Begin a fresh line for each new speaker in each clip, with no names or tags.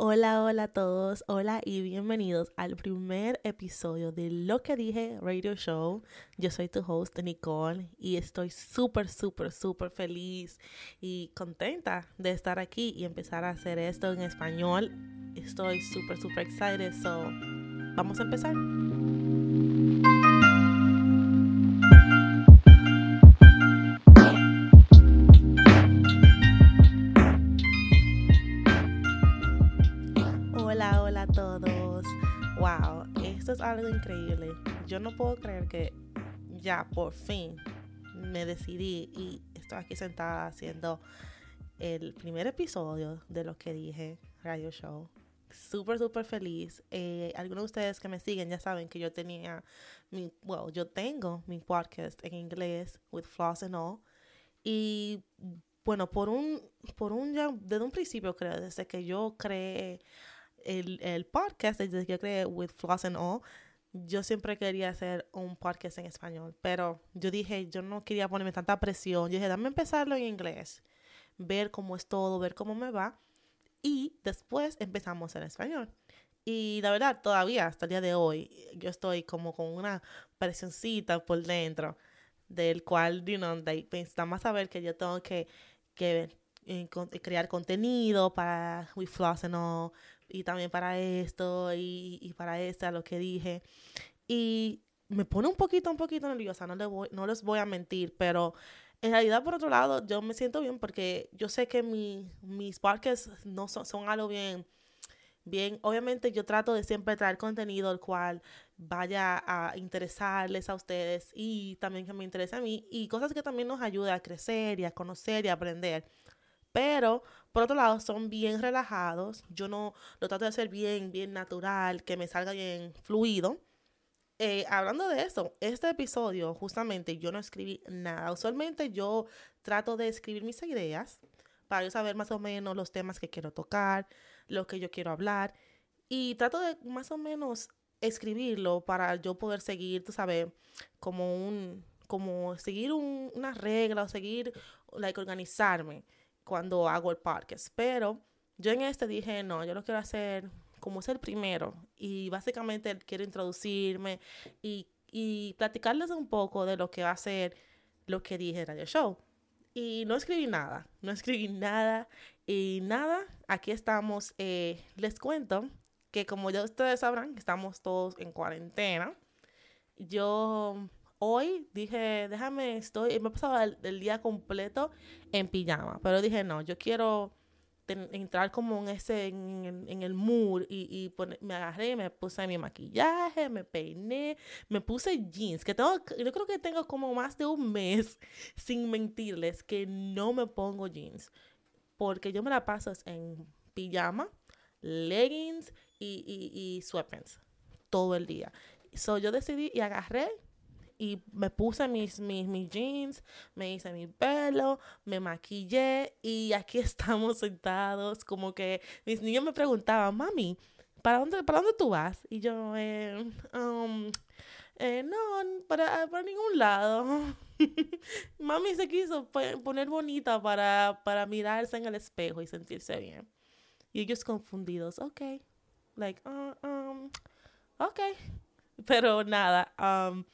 Hola, hola a todos, hola y bienvenidos al primer episodio de Lo que dije Radio Show. Yo soy tu host Nicole y estoy súper, súper, súper feliz y contenta de estar aquí y empezar a hacer esto en español. Estoy súper, súper excited, so vamos a empezar. Algo increíble. Yo no puedo creer que ya por fin me decidí y estoy aquí sentada haciendo el primer episodio de lo que dije, Radio Show. Súper, súper feliz. Eh, algunos de ustedes que me siguen ya saben que yo tenía mi, well, yo tengo mi podcast en inglés, with Floss and All. Y bueno, por un, por un ya, desde un principio creo, desde que yo creé el, el podcast, desde que yo creé With Floss and All, yo siempre quería hacer un podcast en español, pero yo dije, yo no quería ponerme tanta presión. Yo dije, dame empezarlo en inglés, ver cómo es todo, ver cómo me va, y después empezamos en español. Y la verdad, todavía hasta el día de hoy, yo estoy como con una presioncita por dentro, del cual, you know, de, más saber que yo tengo que, que eh, crear contenido para We Floss and All, y también para esto y, y para esto, lo que dije. Y me pone un poquito, un poquito nerviosa, no, le voy, no les voy a mentir, pero en realidad, por otro lado, yo me siento bien porque yo sé que mi, mis podcasts no son, son algo bien, bien, obviamente yo trato de siempre traer contenido el cual vaya a interesarles a ustedes y también que me interese a mí y cosas que también nos ayuden a crecer y a conocer y a aprender. Pero, por otro lado, son bien relajados. Yo no lo trato de hacer bien, bien natural, que me salga bien fluido. Eh, hablando de eso, este episodio, justamente, yo no escribí nada. Usualmente yo trato de escribir mis ideas para yo saber más o menos los temas que quiero tocar, lo que yo quiero hablar. Y trato de más o menos escribirlo para yo poder seguir, tú sabes, como un, como seguir un, una regla o seguir, like, organizarme cuando hago el podcast. Pero yo en este dije, no, yo lo quiero hacer como es el primero. Y básicamente quiero introducirme y, y platicarles un poco de lo que va a ser lo que dije en Radio Show. Y no escribí nada, no escribí nada. Y nada, aquí estamos. Eh, les cuento que como ya ustedes sabrán, estamos todos en cuarentena. Yo hoy dije, déjame, estoy, me he pasado el, día completo en pijama, pero dije, no, yo quiero entrar como en ese, en, el mood y, me agarré, me puse mi maquillaje, me peiné, me puse jeans, que tengo, yo creo que tengo como más de un mes, sin mentirles, que no me pongo jeans, porque yo me la paso en pijama, leggings y, y, y sweatpants todo el día. So yo decidí y agarré y me puse mis, mis, mis jeans, me hice mi pelo, me maquillé y aquí estamos sentados. Como que mis niños me preguntaban, mami, ¿para dónde, para dónde tú vas? Y yo, eh, um, eh, no, para, para ningún lado. mami se quiso poner bonita para, para mirarse en el espejo y sentirse bien. Y ellos confundidos, ok, like, uh, um, ok. Pero nada, um,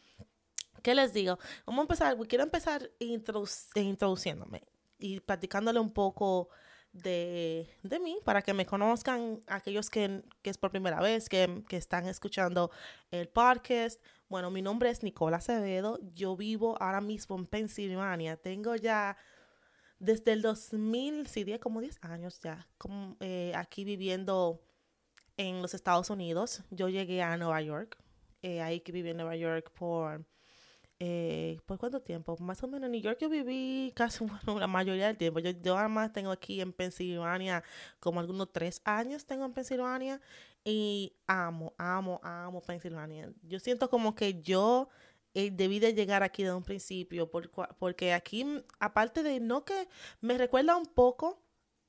¿Qué les digo? Vamos a empezar, quiero empezar introduciéndome y platicándole un poco de, de, mí para que me conozcan aquellos que, que es por primera vez que, que, están escuchando el podcast. Bueno, mi nombre es Nicola Acevedo. Yo vivo ahora mismo en Pensilvania. Tengo ya desde el 2000, sí, como 10 años ya, como, eh, aquí viviendo en los Estados Unidos. Yo llegué a Nueva York. Eh, ahí que viví en Nueva York por eh, ¿Por cuánto tiempo? Más o menos en New York yo viví casi bueno, la mayoría del tiempo. Yo, yo además tengo aquí en Pensilvania como algunos tres años tengo en Pensilvania y amo, amo, amo Pensilvania. Yo siento como que yo eh, debí de llegar aquí de un principio por, porque aquí, aparte de no que me recuerda un poco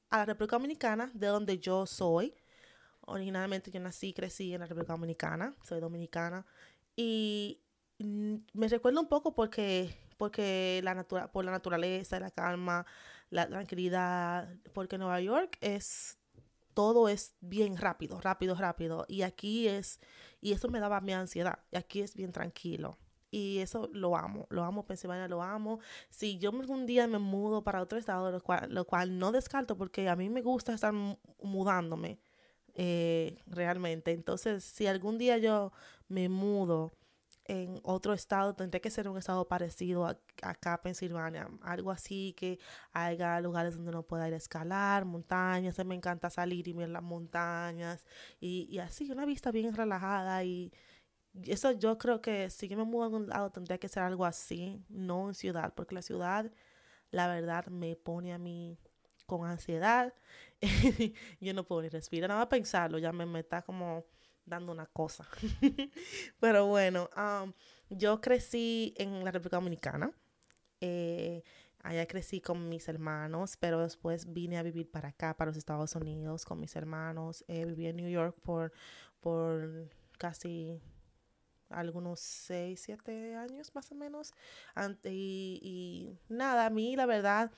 a la República Dominicana, de donde yo soy. Originalmente yo nací y crecí en la República Dominicana, soy dominicana. Y Mm, me recuerda un poco porque, porque la natura, por la naturaleza, la calma, la tranquilidad, porque Nueva York es todo es bien rápido, rápido, rápido. Y aquí es, y eso me daba mi ansiedad. Y aquí es bien tranquilo. Y eso lo amo, lo amo, Pensilvania lo amo. Si yo algún día me mudo para otro estado, lo cual, lo cual no descarto porque a mí me gusta estar mudándome eh, realmente. Entonces, si algún día yo me mudo en otro estado, tendría que ser un estado parecido a, acá, Pensilvania, algo así que haya lugares donde uno pueda ir a escalar, montañas, me encanta salir y ver las montañas y, y así, una vista bien relajada y eso yo creo que si yo me mudo a algún lado tendría que ser algo así, no en ciudad, porque la ciudad, la verdad, me pone a mí con ansiedad, yo no puedo ni respirar, nada pensarlo, ya me, me como dando una cosa. Pero bueno, um, yo crecí en la República Dominicana. Eh, allá crecí con mis hermanos, pero después vine a vivir para acá, para los Estados Unidos, con mis hermanos. Eh, viví en New York por, por casi algunos 6, 7 años más o menos. y, y nada, a mí la verdad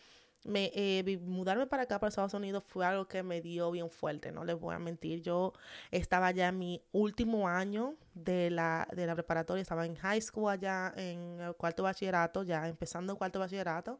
me, eh, mudarme para acá, para Estados Unidos, fue algo que me dio bien fuerte, no les voy a mentir. Yo estaba ya en mi último año de la, de la preparatoria, estaba en high school allá, en el cuarto bachillerato, ya empezando el cuarto bachillerato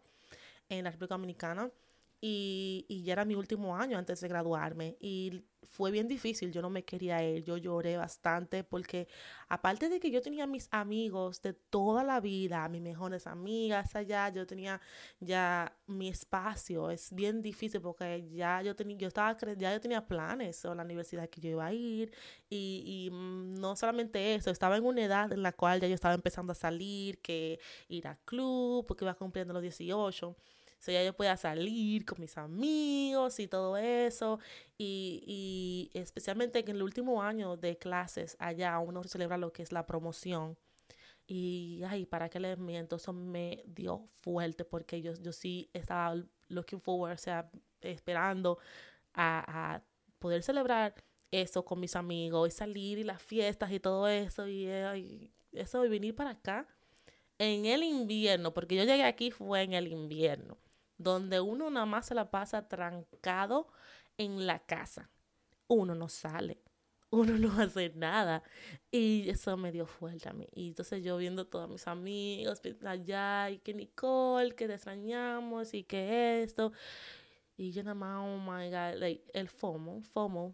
en la República Dominicana. Y, y ya era mi último año antes de graduarme. Y fue bien difícil, yo no me quería ir, yo lloré bastante porque aparte de que yo tenía mis amigos de toda la vida, mis mejores amigas allá, yo tenía ya mi espacio, es bien difícil porque ya yo tenía, yo estaba, ya yo tenía planes o la universidad que yo iba a ir y, y mm, no solamente eso, estaba en una edad en la cual ya yo estaba empezando a salir, que ir a club, porque iba cumpliendo los 18 sea, ya yo podía salir con mis amigos y todo eso. Y, y especialmente en el último año de clases allá uno celebra lo que es la promoción. Y, ay, para qué les miento, eso me dio fuerte porque yo, yo sí estaba looking forward, o sea, esperando a, a poder celebrar eso con mis amigos y salir y las fiestas y todo eso y, y eso de venir para acá en el invierno, porque yo llegué aquí fue en el invierno donde uno nada más se la pasa trancado en la casa. Uno no sale, uno no hace nada. Y eso me dio fuerte a mí. Y entonces yo viendo todos mis amigos allá, y que Nicole, que te extrañamos, y que esto. Y yo nada más, oh my God, el FOMO, FOMO,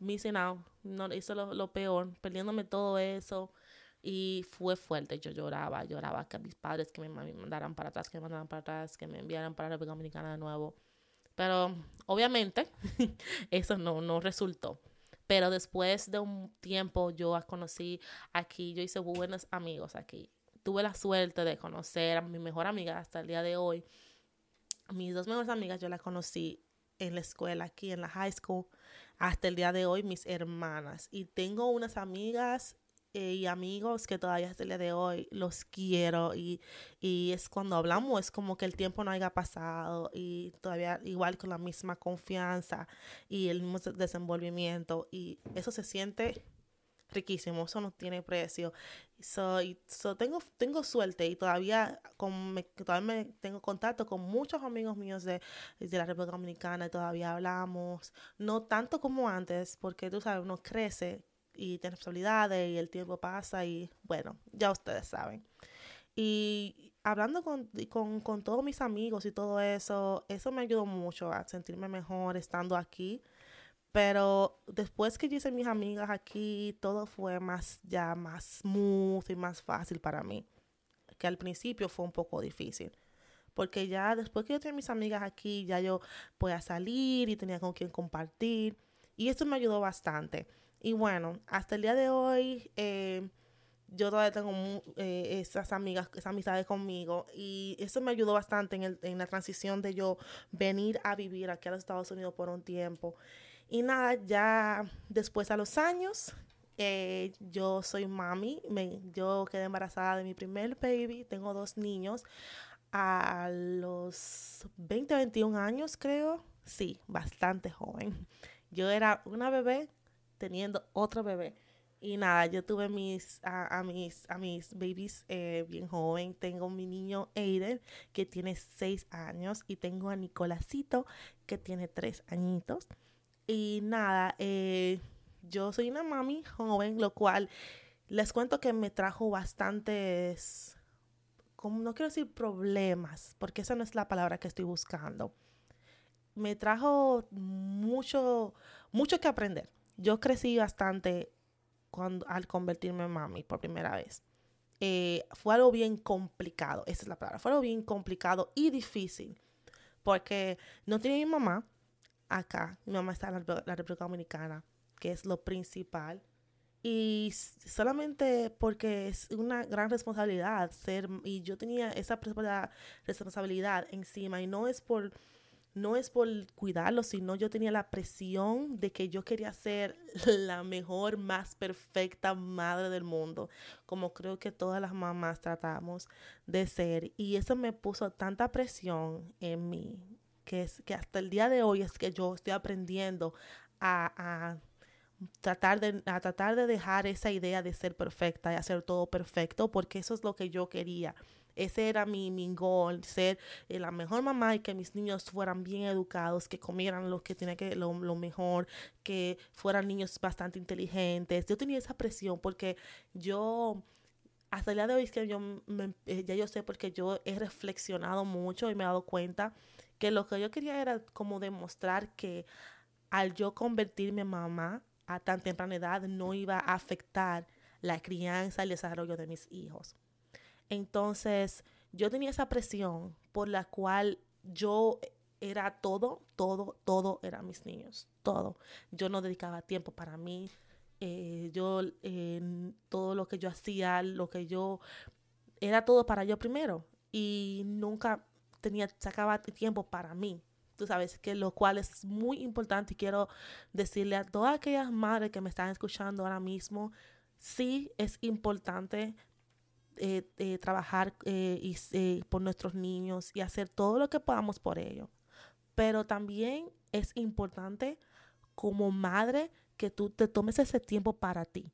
missing out, no, hizo lo, lo peor, perdiéndome todo eso. Y fue fuerte, yo lloraba, lloraba que mis padres que me, mandaran para atrás, que me mandaran para atrás, que me enviaran para la República Dominicana de nuevo. Pero obviamente eso no, no resultó. Pero después de un tiempo yo conocí aquí, yo hice buenos amigos aquí. Tuve la suerte de conocer a mi mejor amiga hasta el día de hoy. Mis dos mejores amigas yo las conocí en la escuela, aquí en la high school, hasta el día de hoy, mis hermanas. Y tengo unas amigas y amigos que todavía hasta el día de hoy los quiero. Y, y es cuando hablamos es como que el tiempo no haya pasado y todavía igual con la misma confianza y el mismo desenvolvimiento. Y eso se siente riquísimo, eso no tiene precio. soy so tengo, tengo suerte y todavía, con, me, todavía me tengo contacto con muchos amigos míos de, de la República Dominicana y todavía hablamos, no tanto como antes, porque tú sabes, uno crece y tiene responsabilidades y el tiempo pasa y bueno, ya ustedes saben. Y hablando con, con, con, todos mis amigos y todo eso, eso me ayudó mucho a sentirme mejor estando aquí. Pero después que yo hice mis amigas aquí, todo fue más ya más smooth y más fácil para mí. Que al principio fue un poco difícil. Porque ya después que yo tenía mis amigas aquí, ya yo podía salir y tenía con quien compartir. Y eso me ayudó bastante. Y bueno, hasta el día de hoy eh, yo todavía tengo eh, esas amigas, esas amistades conmigo y eso me ayudó bastante en, la transición de yo venir a vivir aquí a los Estados Unidos por un tiempo. Y nada, ya después a los años, eh, yo soy mami, me, yo quedé embarazada de mi primer baby, tengo dos niños a los 20, 21 años creo, sí, bastante joven. Yo era una bebé teniendo otro bebé. Y nada, yo tuve mis, a, mis, a mis babies eh, bien joven. Tengo mi niño Aiden, que tiene seis años, y tengo a Nicolásito, que tiene tres añitos. Y nada, eh, yo soy una mami joven, lo cual les cuento que me trajo bastantes, como no quiero decir problemas, porque esa no es la palabra que estoy buscando. Me trajo mucho, mucho que aprender. Yo crecí bastante cuando, al convertirme en mami por primera vez. Eh, fue algo bien complicado, esa es la palabra, fue algo bien complicado y difícil, porque no tenía mi mamá acá, mi mamá está en la, República Dominicana, que es lo principal, y solamente porque es una gran responsabilidad ser, y yo tenía esa responsabilidad encima, y no es por no es por cuidarlo, sino yo tenía la presión de que yo quería ser la mejor, más perfecta madre del mundo, como creo que todas las mamás tratamos de ser. Y eso me puso tanta presión en mí, que, es, que hasta el día de hoy es que yo estoy aprendiendo a, a tratar de, a tratar de dejar esa idea de ser perfecta y hacer todo perfecto, porque eso es lo que yo quería. Ese era mi, mi goal, ser eh, la mejor mamá y que mis niños fueran bien educados, que comieran lo que tenía que, lo, mejor, que fueran niños bastante inteligentes. Yo tenía esa presión porque yo hasta el día de hoy es que yo eh, ya yo sé porque yo he reflexionado mucho y me he dado cuenta que lo que yo quería era como demostrar que al yo convertirme en mamá a tan temprana edad no iba a afectar la crianza y el desarrollo de mis hijos. Entonces, yo tenía esa presión por la cual yo era todo, todo, todo era mis niños, todo. Yo no dedicaba tiempo para mí. Eh, yo, todo lo que yo hacía, lo que yo, era todo para yo primero. Y nunca tenía, sacaba tiempo para mí. Tú sabes que lo cual es muy importante y quiero decirle a todas aquellas madres que me están escuchando ahora mismo, sí es importante eh, eh, trabajar eh, y, por nuestros niños y hacer todo lo que podamos por ellos. Pero también es importante como madre que tú te tomes ese tiempo para ti.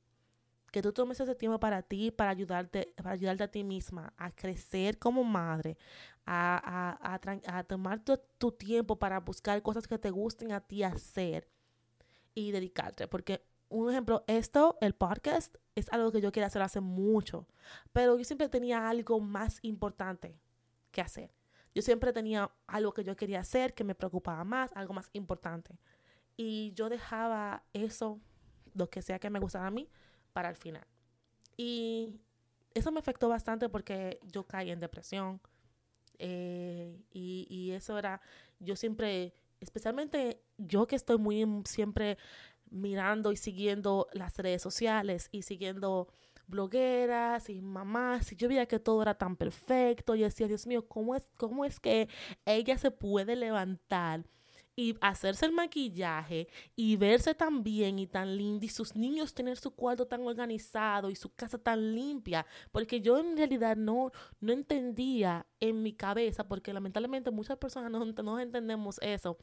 Que tú tomes ese tiempo para ti, para ayudarte, para ayudarte a ti misma a crecer como madre, a, a, a, tomar tu, tu tiempo para buscar cosas que te gusten a ti hacer y dedicarte. Porque un ejemplo, esto, el podcast, es algo que yo quería hacer hace mucho, pero yo siempre tenía algo más importante que hacer. Yo siempre tenía algo que yo quería hacer, que me preocupaba más, algo más importante. Y yo dejaba eso, lo que sea que me gustara a mí, para el final. Y eso me afectó bastante porque yo caí en depresión. Eh, y, y eso era, yo siempre, especialmente yo que estoy muy siempre mirando y siguiendo las redes sociales y siguiendo blogueras y mamás y yo veía que todo era tan perfecto y decía, Dios mío, ¿cómo es, cómo es que ella se puede levantar? y hacerse el maquillaje y verse tan bien y tan linda y sus niños tener su cuarto tan organizado y su casa tan limpia, porque yo en realidad no, no entendía en mi cabeza, porque lamentablemente muchas personas no, no entendemos eso,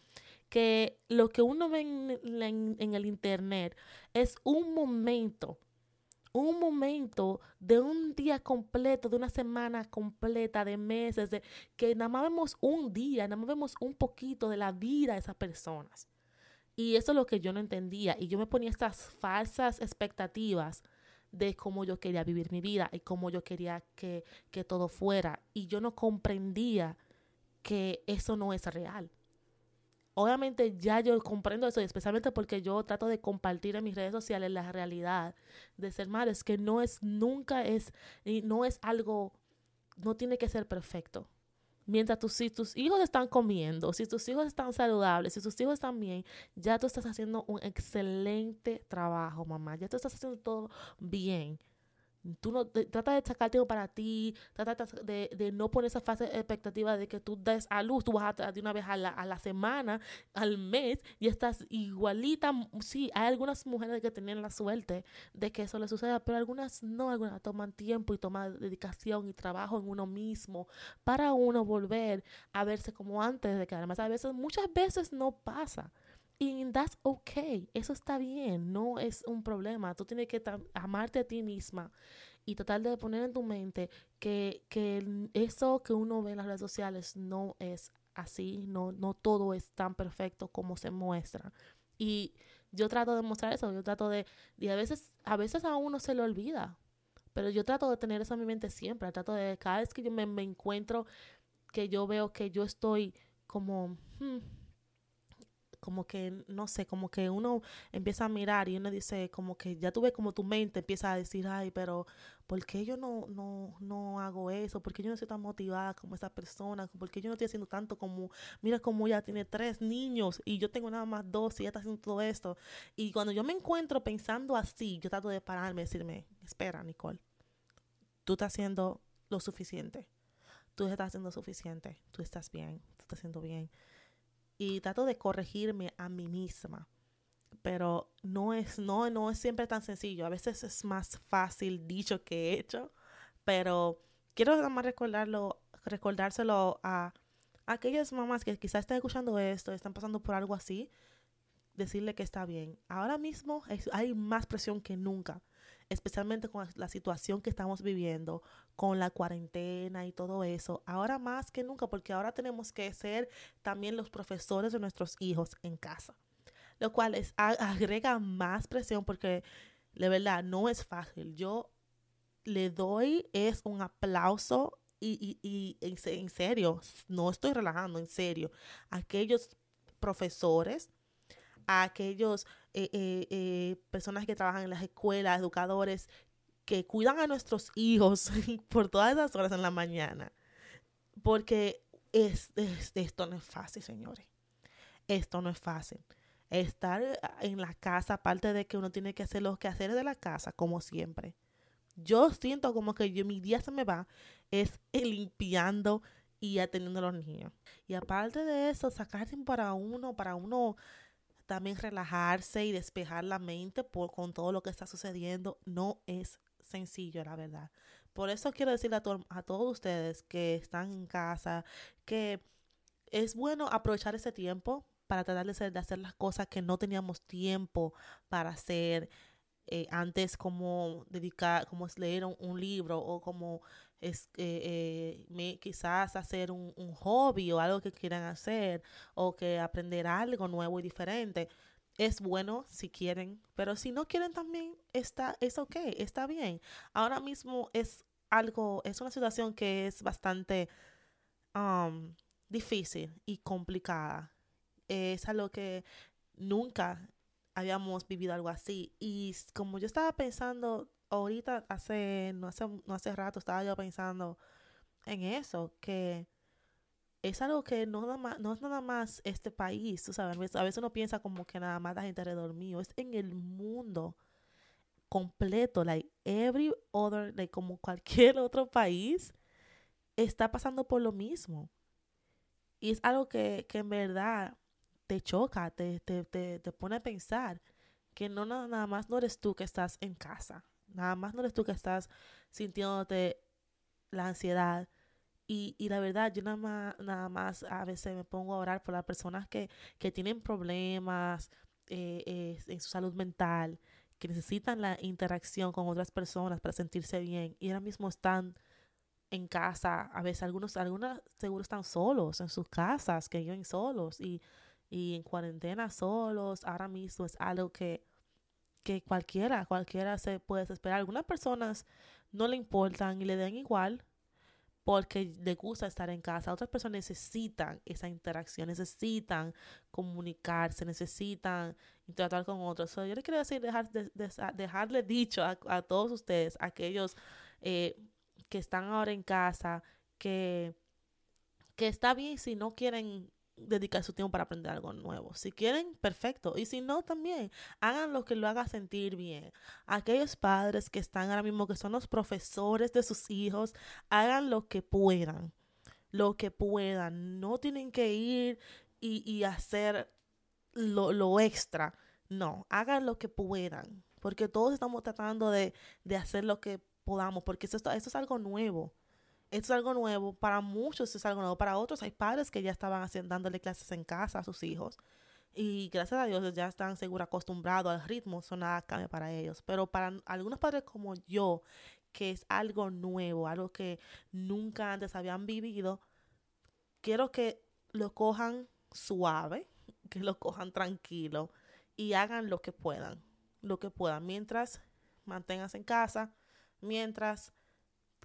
que lo que uno ve en, el internet es un momento un momento de un día completo, de una semana completa, de meses, de que nada más vemos un día, nada más vemos un poquito de la vida de esas personas. Y eso es lo que yo no entendía. Y yo me ponía estas falsas expectativas de cómo yo quería vivir mi vida y cómo yo quería que, que todo fuera. Y yo no comprendía que eso no es real obviamente ya yo comprendo eso, especialmente porque yo trato de compartir en mis redes sociales la realidad de ser madre, es que no es, nunca es, y no es algo, no tiene que ser perfecto. Mientras tus, si tus hijos están comiendo, si tus hijos están saludables, si tus hijos están bien, ya tú estás haciendo un excelente trabajo, mamá. Ya tú estás haciendo todo bien. Tú no, trata de sacar tiempo para ti, trata de, de, no poner esa fase expectativa de que tú des a luz, tú vas a de una vez a la, a la semana, al mes, y estás igualita. Sí, hay algunas mujeres que tienen la suerte de que eso les suceda, pero algunas no, algunas toman tiempo y toman dedicación y trabajo en uno mismo para uno volver a verse como antes de que además a veces, muchas veces no pasa. Y that's okay. Eso está bien. No es un problema. Tú tienes que amarte a ti misma y tratar de poner en tu mente que, que eso que uno ve en las redes sociales no es así. No, no todo es tan perfecto como se muestra. Y yo trato de mostrar eso, yo trato de, y a veces, a veces a uno se le olvida, pero yo trato de tener eso en mi mente siempre, trato de, cada vez que yo me, encuentro, que yo veo que yo estoy como, hmm, como que, no sé, como que uno empieza a mirar y uno dice, como que ya tú ves como tu mente empieza a decir, ay, pero ¿por qué yo no, no, no hago eso? ¿Por qué yo no soy tan motivada como esa persona? ¿Por qué yo no estoy haciendo tanto como, mira como ella tiene tres niños y yo tengo nada más dos y ella está haciendo todo esto? Y cuando yo me encuentro pensando así, yo trato de pararme y decirme, espera, Nicole, tú estás haciendo lo suficiente. Tú estás haciendo suficiente. Tú estás bien. Tú estás haciendo bien y trato de corregirme a mí misma. Pero no es, no, no es siempre tan sencillo. A veces es más fácil dicho que hecho. Pero quiero nada más recordarlo, recordárselo a, aquellas mamás que quizás estén escuchando esto, están pasando por algo así, decirle que está bien. Ahora mismo hay más presión que nunca especialmente con la situación que estamos viviendo, con la cuarentena y todo eso, ahora más que nunca, porque ahora tenemos que ser también los profesores de nuestros hijos en casa, lo cual es, agrega más presión porque de verdad no es fácil. Yo le doy es un aplauso y, en, serio, no estoy relajando, en serio, aquellos profesores, a aquellos eh, eh, eh, personas que trabajan en las escuelas, educadores, que cuidan a nuestros hijos por todas esas horas en la mañana. Porque es, esto no es fácil, señores. Esto no es fácil. Estar en la casa, aparte de que uno tiene que hacer los quehaceres de la casa, como siempre. Yo siento como que yo, mi día se me va es limpiando y atendiendo a los niños. Y aparte de eso, sacar para uno, para uno también relajarse y despejar la mente por, con todo lo que está sucediendo no es sencillo, la verdad. Por eso quiero decirle a, todos ustedes que están en casa que es bueno aprovechar ese tiempo para tratar de hacer, las cosas que no teníamos tiempo para hacer eh, antes como dedicar, como leer un, libro o como es eh, eh, quizás hacer un, un, hobby o algo que quieran hacer o que aprender algo nuevo y diferente. Es bueno si quieren, pero si no quieren también está, es ok, está bien. Ahora mismo es algo, es una situación que es bastante um, difícil y complicada. Es algo que nunca habíamos vivido algo así. Y como yo estaba pensando, ahorita hace, no hace, no hace rato estaba yo pensando en eso, que es algo que no, es nada más este país, tú sabes, a veces uno piensa como que nada más la gente alrededor mío, es en el mundo completo, like every other, like como cualquier otro país, está pasando por lo mismo. Y es algo que, que en verdad te choca, te, te, te, te pone a pensar que no nada más no eres tú que estás en casa, nada más no eres tú que estás sintiéndote la ansiedad. Y, y la verdad, yo nada más, nada más a veces me pongo a orar por las personas que, que tienen problemas eh, en su salud mental, que necesitan la interacción con otras personas para sentirse bien y ahora mismo están en casa, a veces algunos, algunos seguro están solos en sus casas, que viven solos y y en cuarentena solos, ahora mismo es algo que, que cualquiera, cualquiera se puede esperar. Algunas personas no le importan y le den igual porque le gusta estar en casa. Otras personas necesitan esa interacción, necesitan comunicarse, necesitan interactuar con otros. yo le quiero decir, dejar, de, dejarle dicho a, a, todos ustedes, aquellos eh, que están ahora en casa, que, que está bien si no quieren dedicar su tiempo para aprender algo nuevo. Si quieren, perfecto. Y si no, también hagan lo que lo haga sentir bien. Aquellos padres que están ahora mismo, que son los profesores de sus hijos, hagan lo que puedan. Lo que puedan. No tienen que ir y, y hacer lo, lo extra. No, hagan lo que puedan. Porque todos estamos tratando de, de hacer lo que podamos. Porque esto, esto es algo nuevo esto es algo nuevo, para muchos es algo nuevo, para otros hay padres que ya estaban dándole clases en casa a sus hijos y gracias a Dios ya están seguro acostumbrados al ritmo, eso nada cambia para ellos, pero para algunos padres como yo, que es algo nuevo, algo que nunca antes habían vivido, quiero que lo cojan suave, que lo cojan tranquilo y hagan lo que puedan, lo que puedan, mientras manténganse en casa, mientras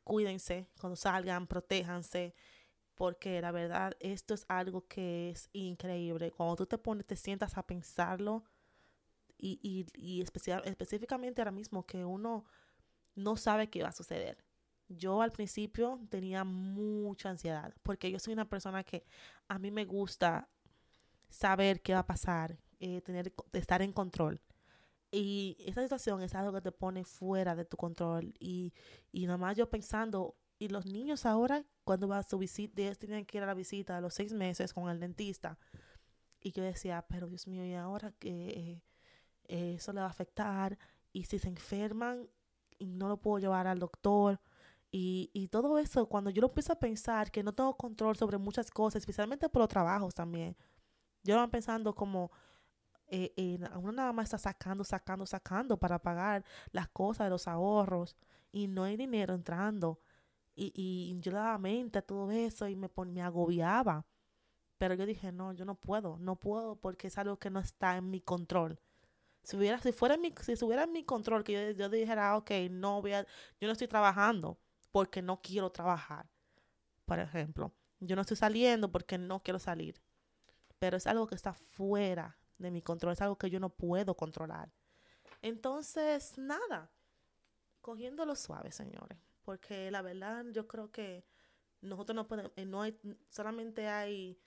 cuídense cuando salgan, protéjanse, porque la verdad esto es algo que es increíble. Cuando tú te pones, te sientas a pensarlo y, y, y especial, específicamente ahora mismo que uno no sabe qué va a suceder. Yo al principio tenía mucha ansiedad porque yo soy una persona que a mí me gusta saber qué va a pasar, eh, tener, estar en control. Y esta situación es algo que te pone fuera de tu control. Y, y nada más yo pensando, y los niños ahora, cuando va a su visita, ellos tienen que ir a la visita a los seis meses con el dentista. Y yo decía, pero Dios mío, ¿y ahora que eh, eso le va a afectar? Y si se enferman no lo puedo llevar al doctor. Y, y todo eso, cuando yo lo empiezo a pensar que no tengo control sobre muchas cosas, especialmente por los trabajos también, yo van pensando como, eh, uno nada más está sacando, sacando, sacando para pagar las cosas de los ahorros y no hay dinero entrando. Y, y yo daba mente a todo eso y me, me agobiaba. Pero yo dije, no, yo no puedo, no puedo porque es algo que no está en mi control. Si, hubiera, si, fuera mi, si estuviera en mi control, que yo, yo dijera, ok, no voy a, yo no estoy trabajando porque no quiero trabajar, por ejemplo. Yo no estoy saliendo porque no quiero salir. Pero es algo que está fuera de mi control, es algo que yo no puedo controlar. Entonces, nada, cogiéndolo suave, señores, porque la verdad yo creo que nosotros no podemos, eh, no hay, solamente hay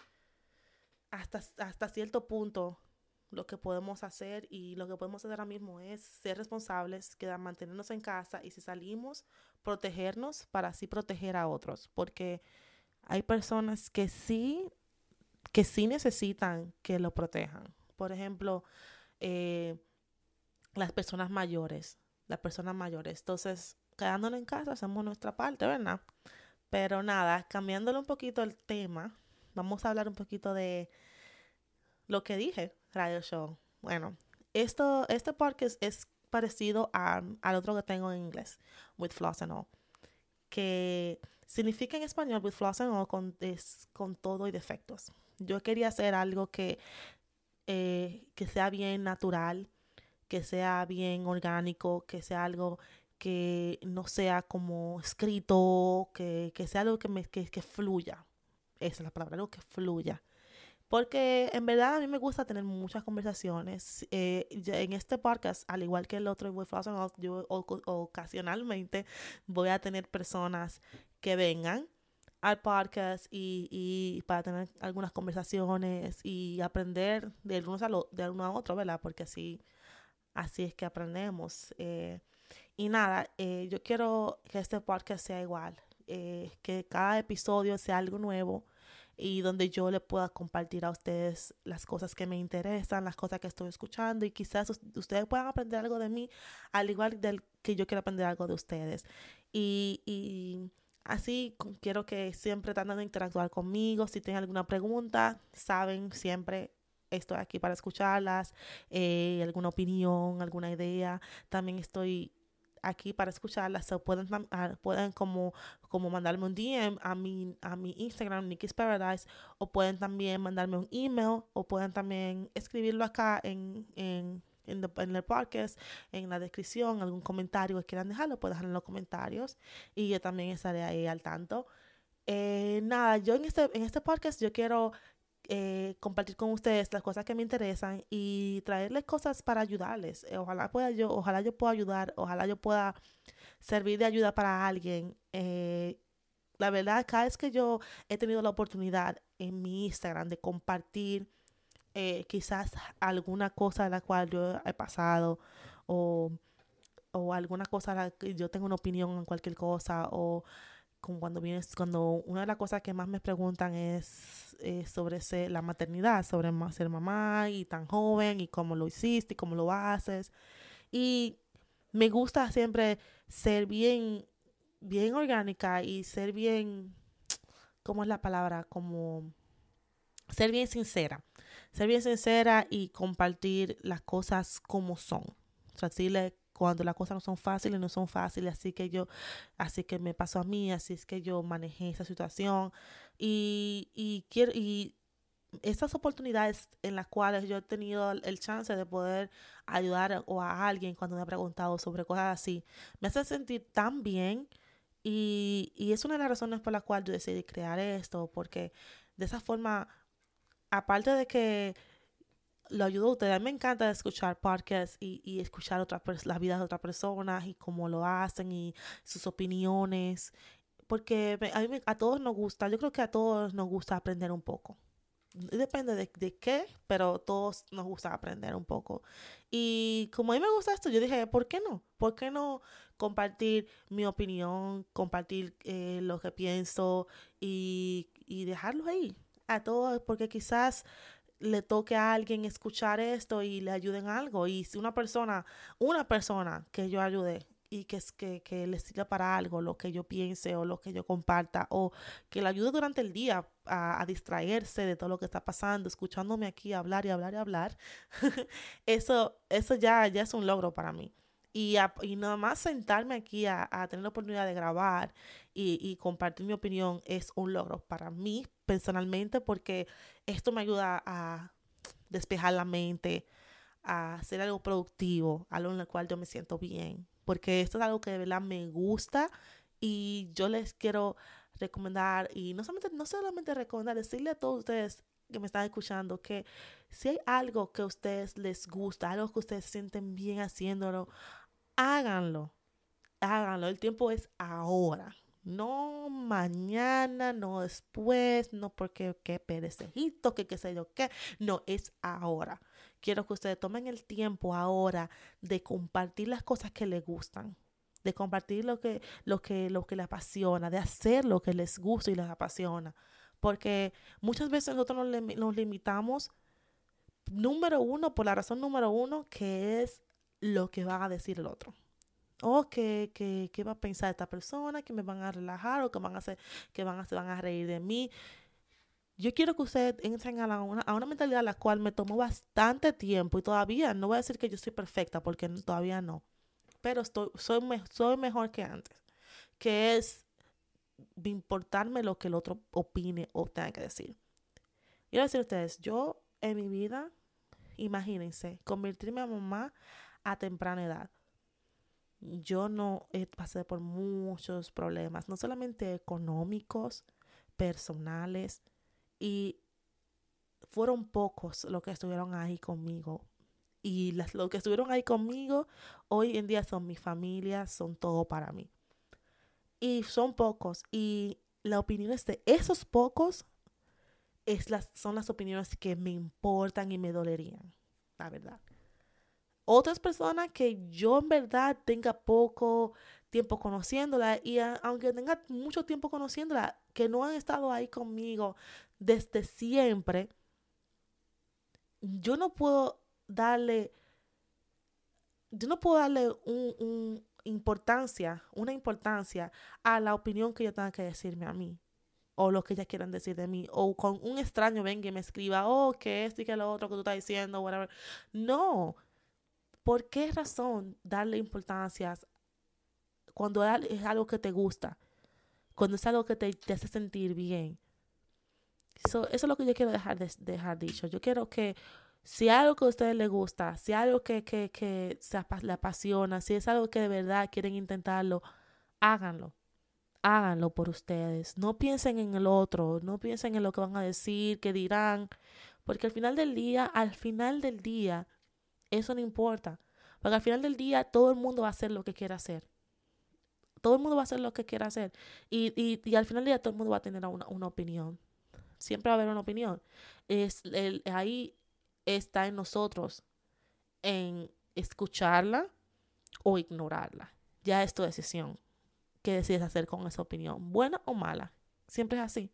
hasta, hasta cierto punto lo que podemos hacer y lo que podemos hacer ahora mismo es ser responsables, quedar, mantenernos en casa y si salimos, protegernos para así proteger a otros, porque hay personas que sí, que sí necesitan que lo protejan. Por ejemplo, eh, las personas mayores, las personas mayores. Entonces, quedándonos en casa, hacemos nuestra parte, ¿verdad? Pero nada, cambiándole un poquito el tema, vamos a hablar un poquito de lo que dije, Radio Show. Bueno, esto, este podcast es parecido al otro que tengo en inglés, With Floss and All, que significa en español With Floss and All con, es, con todo y defectos. Yo quería hacer algo que eh, que sea bien natural, que sea bien orgánico, que sea algo que no sea como escrito, que, sea algo que, me, que, fluya. Esa es la palabra, algo que fluya. Porque en verdad a mí me gusta tener muchas conversaciones. Eh, en este podcast, al igual que el otro, yo ocasionalmente voy a tener personas que vengan al podcast y, y, para tener algunas conversaciones y aprender de uno a, lo, de uno a otro, ¿verdad? Porque así, así es que aprendemos. Eh, y nada, eh, yo quiero que este podcast sea igual, eh, que cada episodio sea algo nuevo y donde yo le pueda compartir a ustedes las cosas que me interesan, las cosas que estoy escuchando y quizás ustedes puedan aprender algo de mí al igual del que yo quiero aprender algo de ustedes. Y, y Así quiero que siempre traten de interactuar conmigo. Si tienen alguna pregunta, saben, siempre estoy aquí para escucharlas. Eh, alguna opinión, alguna idea. También estoy aquí para escucharlas. pueden, ah, pueden como, como mandarme un DM a mi, a mi Instagram, Nikki's Paradise, o pueden también mandarme un email, o pueden también escribirlo acá en, en en, el podcast, en la descripción, algún comentario que quieran dejarlo, pueden dejarlo en los comentarios y yo también estaré ahí al tanto. Eh, nada, yo en este, en este podcast yo quiero eh, compartir con ustedes las cosas que me interesan y traerles cosas para ayudarles. Eh, ojalá pueda yo, ojalá yo pueda ayudar, ojalá yo pueda servir de ayuda para alguien. la verdad, cada vez que yo he tenido la oportunidad en mi Instagram de compartir eh, quizás alguna cosa de la cual yo he pasado o, o alguna cosa la que yo tengo una opinión en cualquier cosa o como cuando vienes, cuando una de las cosas que más me preguntan es, sobre la maternidad, sobre ser mamá y tan joven y cómo lo hiciste y cómo lo haces. Y me gusta siempre ser bien, bien orgánica y ser bien, ¿cómo es la palabra? Como ser bien sincera ser bien sincera y compartir las cosas como son. O sea, decirle cuando las cosas no son fáciles, no son fáciles, así que yo, así que me pasó a mí, así es que yo manejé esa situación y, y quiero, y esas oportunidades en las cuales yo he tenido el chance de poder ayudar o a alguien cuando me ha preguntado sobre cosas así, me hace sentir tan bien y, y es una de las razones por las cuales yo decidí crear esto, porque de esa forma, aparte de que lo ayudo a ustedes. A mí me encanta escuchar podcasts y, y escuchar otras las vidas de otras personas y cómo lo hacen y sus opiniones. Porque a, mí, a todos nos gusta, yo creo que a todos nos gusta aprender un poco. Depende de, de qué, pero todos nos gusta aprender un poco. Y como a mí me gusta esto, yo dije, ¿por qué no? ¿Por qué no compartir mi opinión, compartir eh, lo que pienso y, y dejarlo ahí a todos? Porque quizás le toque a alguien escuchar esto y le ayuden algo. Y si una persona, una persona que yo ayude y que, que, que le sirva para algo, lo que yo piense o lo que yo comparta, o que le ayude durante el día a, distraerse de todo lo que está pasando, escuchándome aquí hablar y hablar y hablar, eso, eso ya, ya es un logro para mí. Y, y nada más sentarme aquí a, a, tener la oportunidad de grabar y, y compartir mi opinión es un logro para mí personalmente porque esto me ayuda a despejar la mente, a hacer algo productivo, algo en el cual yo me siento bien, porque esto es algo que de verdad me gusta y yo les quiero recomendar y no solamente, no solamente recomendar, decirle a todos ustedes que me están escuchando que si hay algo que a ustedes les gusta, algo que ustedes sienten bien haciéndolo, háganlo. Háganlo. El tiempo es ahora. No mañana, no después, no porque qué perecejito, que qué sé yo qué. No, es ahora. Quiero que ustedes tomen el tiempo ahora de compartir las cosas que les gustan, de compartir lo que, lo que, lo que les apasiona, de hacer lo que les gusta y les apasiona. Porque muchas veces nosotros nos, nos limitamos, número uno, por la razón número uno, que es lo que va a decir el otro. O que, que, que va a pensar esta persona, que me van a relajar o que van a hacer, que van a, se van a reír de mí. Yo quiero que ustedes entren a, una, a una mentalidad a la cual me tomó bastante tiempo y todavía no voy a decir que yo soy perfecta porque todavía no, pero estoy, soy, me, soy mejor que antes, que es importarme lo que el otro opine o tenga que decir. Quiero decir a ustedes, yo en mi vida, imagínense, convertirme a mamá a temprana edad. Yo no he pasé por muchos problemas, no solamente económicos, personales, y fueron pocos los que estuvieron ahí conmigo. Y las, los que estuvieron ahí conmigo hoy en día son mi familia, son todo para mí. Y son pocos. Y las opiniones de esos pocos es las, son las opiniones que me importan y me dolerían, la verdad otras personas que yo en verdad tenga poco tiempo conociéndola y aunque tenga mucho tiempo conociéndola, que no han estado ahí conmigo desde siempre, yo no puedo darle, yo no puedo darle un, importancia, una importancia a la opinión que yo tenga que decirme a mí o lo que ellas quieran decir de mí, o con un extraño venga y me escriba, oh, que esto y que lo otro que tú estás diciendo, whatever. No, ¿Por qué razón darle importancia cuando es algo que te gusta? Cuando es algo que te, hace sentir bien. eso es lo que yo quiero dejar, de, dejar dicho. Yo quiero que si algo que a ustedes les gusta, si algo que, que, que se le apasiona, si es algo que de verdad quieren intentarlo, háganlo. Háganlo por ustedes. No piensen en el otro, no piensen en lo que van a decir, que dirán, porque al final del día, al final del día, eso no importa. Porque al final del día todo el mundo va a hacer lo que quiera hacer. Todo el mundo va a hacer lo que quiera hacer. Y, y, y al final del día todo el mundo va a tener una, una opinión. Siempre va a haber una opinión. Es, el, ahí está en nosotros en escucharla o ignorarla. Ya es tu decisión. ¿Qué decides hacer con esa opinión? ¿Buena o mala? Siempre es así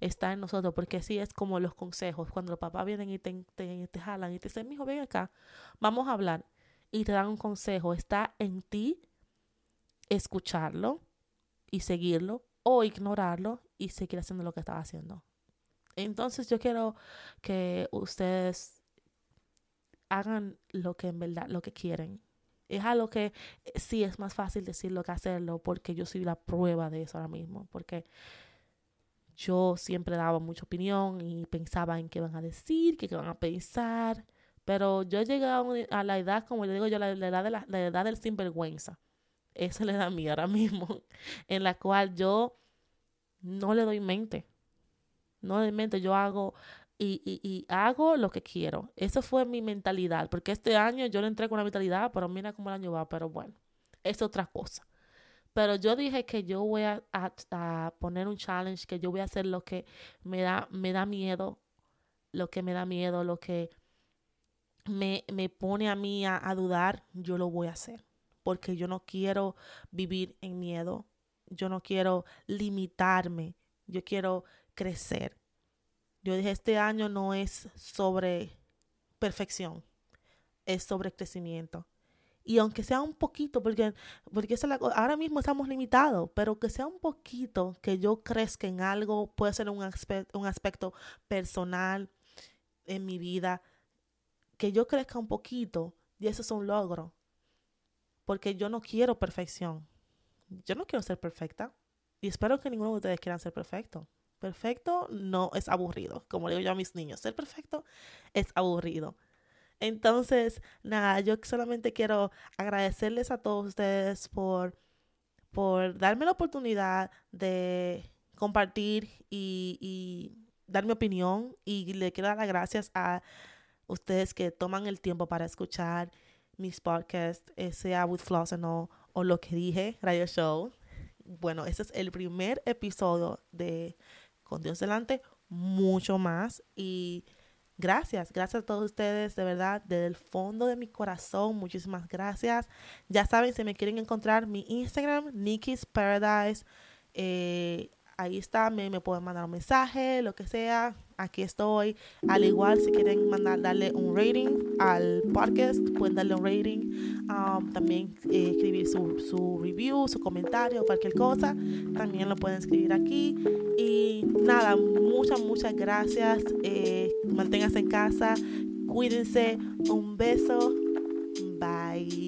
está en nosotros, porque así es como los consejos, cuando los papás vienen y te, te, te jalan y te dicen, hijo, ven acá, vamos a hablar, y te dan un consejo, está en ti escucharlo y seguirlo o ignorarlo y seguir haciendo lo que estaba haciendo. Entonces yo quiero que ustedes hagan lo que en verdad, lo que quieren. Es algo que eh, sí es más fácil decirlo que hacerlo porque yo soy la prueba de eso ahora mismo. Porque yo siempre daba mucha opinión y pensaba en qué van a decir, qué van a pensar. Pero yo llegué a, la edad, como le digo yo, la, edad, de la, edad del sinvergüenza. Esa es la edad mía ahora mismo, en la cual yo no le doy mente. No le doy mente, yo hago y, y, hago lo que quiero. Esa fue mi mentalidad, porque este año yo le entré con una mentalidad, pero mira cómo el año va, pero bueno, es otra cosa. Pero yo dije que yo voy a, a, poner un challenge, que yo voy a hacer lo que me da, me da miedo, lo que me da miedo, lo que me, me pone a mí a, a dudar, yo lo voy a hacer. Porque yo no quiero vivir en miedo, yo no quiero limitarme, yo quiero crecer. Yo dije, este año no es sobre perfección, es sobre crecimiento. Y aunque sea un poquito, porque, porque ahora mismo estamos limitados, pero que sea un poquito que yo crezca en algo, puede ser un, aspecto, un aspecto personal en mi vida, que yo crezca un poquito, y eso es un logro. Porque yo no quiero perfección. Yo no quiero ser perfecta. Y espero que ninguno de ustedes quieran ser perfecto. Perfecto no es aburrido. Como digo yo a mis niños, ser perfecto es aburrido. Entonces, nada, yo solamente quiero agradecerles a todos ustedes por, por darme la oportunidad de compartir y, dar mi opinión. Y le quiero dar las gracias a ustedes que toman el tiempo para escuchar mis podcasts, eh, sea with Floss o no, o lo que dije, Radio Show. Bueno, este es el primer episodio de Con Dios delante, mucho más. Y gracias, gracias a todos ustedes, de verdad, desde el fondo de mi corazón, muchísimas gracias. Ya saben, si me quieren encontrar, mi Instagram, Nikki's Paradise. Eh, ahí está, me, me pueden mandar un mensaje, lo que sea. Aquí estoy. Al igual, si quieren mandar, darle un rating al podcast, pueden darle un rating. Um, también eh, escribir su, su review, su comentario, cualquier cosa. También lo pueden escribir aquí. Y nada, muchas, muchas gracias. Eh, manténganse en casa. Cuídense. Un beso. Bye.